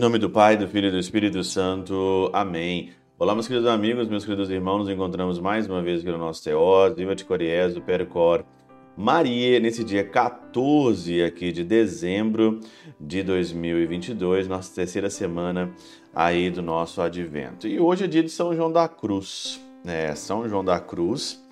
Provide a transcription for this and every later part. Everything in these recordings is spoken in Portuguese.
nome do Pai, do Filho e do Espírito Santo. Amém. Olá, meus queridos amigos, meus queridos irmãos, nos encontramos mais uma vez aqui no nosso Teós, Viva de Coriés, do Percor. Maria, nesse dia 14 aqui de dezembro de 2022, nossa terceira semana aí do nosso advento. E hoje é dia de São João da Cruz, né? São João da Cruz,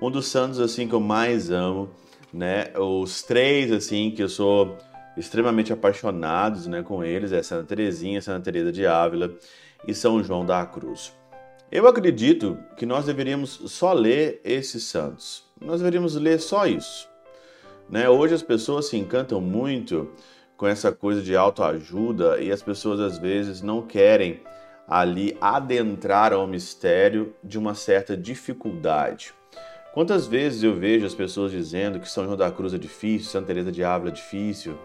um dos santos assim que eu mais amo, né? Os três assim que eu sou extremamente apaixonados né, com eles, é Santa Teresinha, Santa Teresa de Ávila e São João da Cruz. Eu acredito que nós deveríamos só ler esses santos. Nós deveríamos ler só isso. Né? Hoje as pessoas se encantam muito com essa coisa de autoajuda e as pessoas às vezes não querem ali adentrar ao mistério de uma certa dificuldade. Quantas vezes eu vejo as pessoas dizendo que São João da Cruz é difícil, Santa Teresa de Ávila é difícil,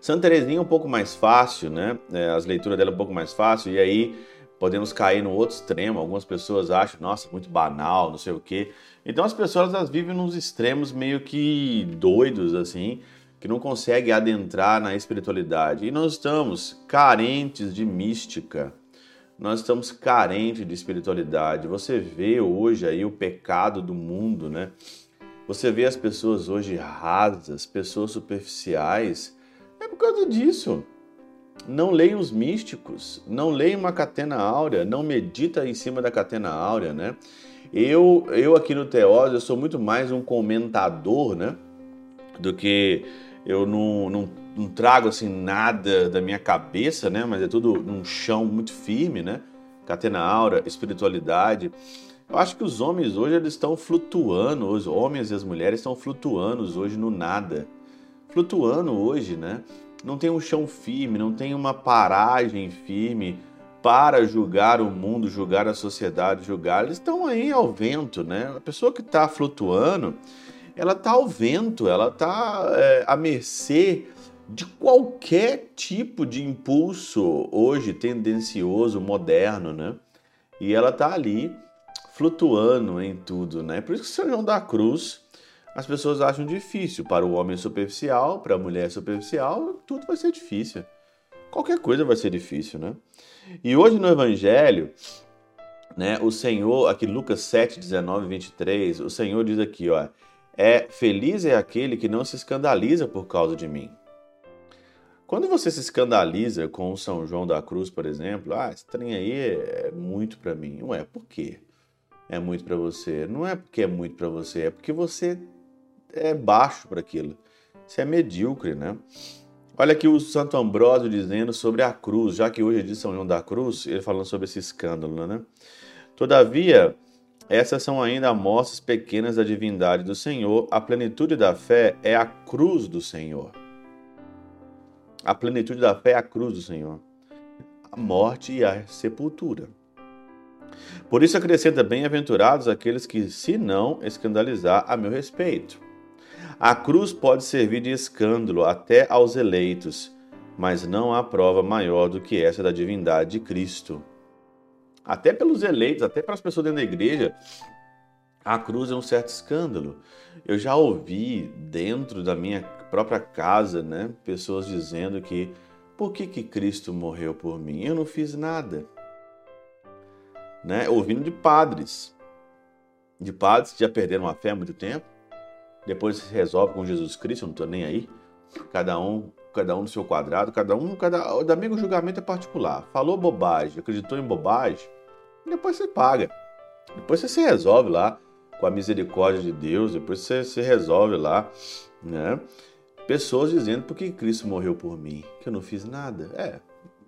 Santa Teresinha é um pouco mais fácil, né? É, as leituras dela é um pouco mais fácil, e aí podemos cair no outro extremo. Algumas pessoas acham, nossa, muito banal, não sei o quê. Então as pessoas elas vivem nos extremos meio que doidos, assim, que não conseguem adentrar na espiritualidade. E nós estamos carentes de mística. Nós estamos carentes de espiritualidade. Você vê hoje aí o pecado do mundo, né? Você vê as pessoas hoje rasas, pessoas superficiais, por causa disso. Não leia os místicos, não leia uma catena áurea, não medita em cima da catena áurea, né? Eu, eu aqui no Teós, eu sou muito mais um comentador, né? Do que eu não, não, não trago assim nada da minha cabeça, né? Mas é tudo num chão muito firme, né? Catena áurea, espiritualidade. Eu acho que os homens hoje eles estão flutuando, os homens e as mulheres estão flutuando hoje no nada flutuando hoje, né? Não tem um chão firme, não tem uma paragem firme para julgar o mundo, julgar a sociedade, julgar. Eles estão aí ao vento, né? A pessoa que está flutuando, ela está ao vento, ela está é, à mercê de qualquer tipo de impulso hoje tendencioso, moderno, né? E ela está ali flutuando em tudo, né? Por isso que São João da Cruz as pessoas acham difícil. Para o homem superficial, para a mulher superficial, tudo vai ser difícil. Qualquer coisa vai ser difícil, né? E hoje no Evangelho, né, o Senhor, aqui Lucas 7, 19 23, o Senhor diz aqui, ó, é feliz é aquele que não se escandaliza por causa de mim. Quando você se escandaliza com o São João da Cruz, por exemplo, ah, esse trem aí é muito para mim. Não é por quê? É muito para você. Não é porque é muito para você, é porque você é baixo para aquilo. Você é medíocre, né? Olha aqui o Santo Ambrósio dizendo sobre a cruz, já que hoje é de São João da Cruz, ele falando sobre esse escândalo, né? Todavia, essas são ainda amostras pequenas da divindade do Senhor. A plenitude da fé é a cruz do Senhor. A plenitude da fé é a cruz do Senhor. A morte e a sepultura. Por isso acrescenta bem-aventurados aqueles que se não escandalizar a meu respeito. A cruz pode servir de escândalo até aos eleitos, mas não há prova maior do que essa da divindade de Cristo. Até pelos eleitos, até para as pessoas dentro da igreja, a cruz é um certo escândalo. Eu já ouvi dentro da minha própria casa, né, pessoas dizendo que por que, que Cristo morreu por mim? Eu não fiz nada. Né? Ouvindo de padres, de padres que já perderam a fé há muito tempo, depois se resolve com Jesus Cristo, eu não estou nem aí. Cada um, cada um no seu quadrado, cada um, cada, o amigo julgamento é particular. Falou bobagem, acreditou em bobagem, depois você paga. Depois você se resolve lá com a misericórdia de Deus, depois você se resolve lá, né? Pessoas dizendo por que Cristo morreu por mim, que eu não fiz nada. É,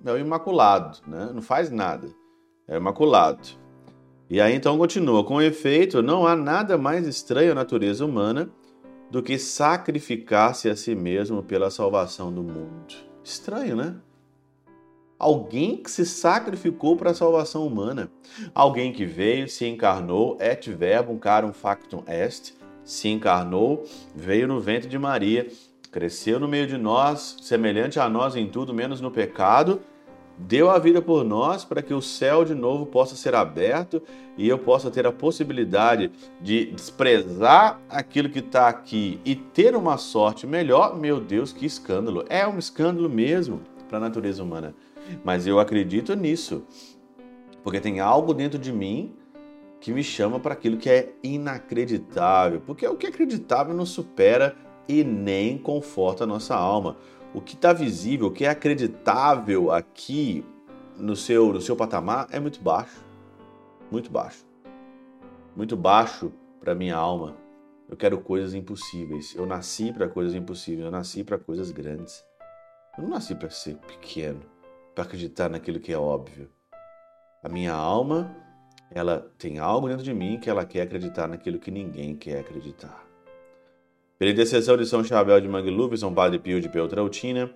é o imaculado, né? Não faz nada. É o imaculado. E aí então continua: com efeito, não há nada mais estranho à natureza humana do que sacrificar-se a si mesmo pela salvação do mundo. Estranho, né? Alguém que se sacrificou para a salvação humana. Alguém que veio, se encarnou, et verbum carum factum est, se encarnou, veio no ventre de Maria, cresceu no meio de nós, semelhante a nós em tudo, menos no pecado, deu a vida por nós para que o céu de novo possa ser aberto e eu possa ter a possibilidade de desprezar aquilo que está aqui e ter uma sorte melhor. Meu Deus, que escândalo! É um escândalo mesmo. para a natureza humana. Mas eu acredito nisso, porque tem algo dentro de mim que me chama para aquilo que é inacreditável, porque o que é acreditável não supera e nem conforta a nossa alma. O que está visível, o que é acreditável aqui no seu, no seu patamar é muito baixo. Muito baixo. Muito baixo para minha alma. Eu quero coisas impossíveis. Eu nasci para coisas impossíveis. Eu nasci para coisas grandes. Eu não nasci para ser pequeno, para acreditar naquilo que é óbvio. A minha alma, ela tem algo dentro de mim que ela quer acreditar naquilo que ninguém quer acreditar. Pela intercessão de São Chabel de Mangluf, São Padre Pio de Peltrautina,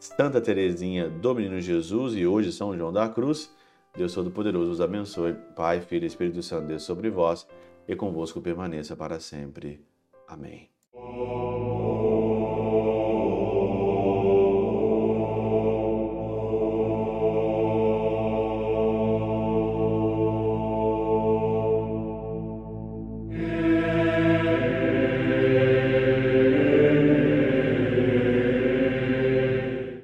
Santa Teresinha do Menino Jesus e hoje São João da Cruz, Deus Todo-Poderoso os abençoe. Pai, Filho e Espírito Santo, Deus sobre vós e convosco permaneça para sempre. Amém.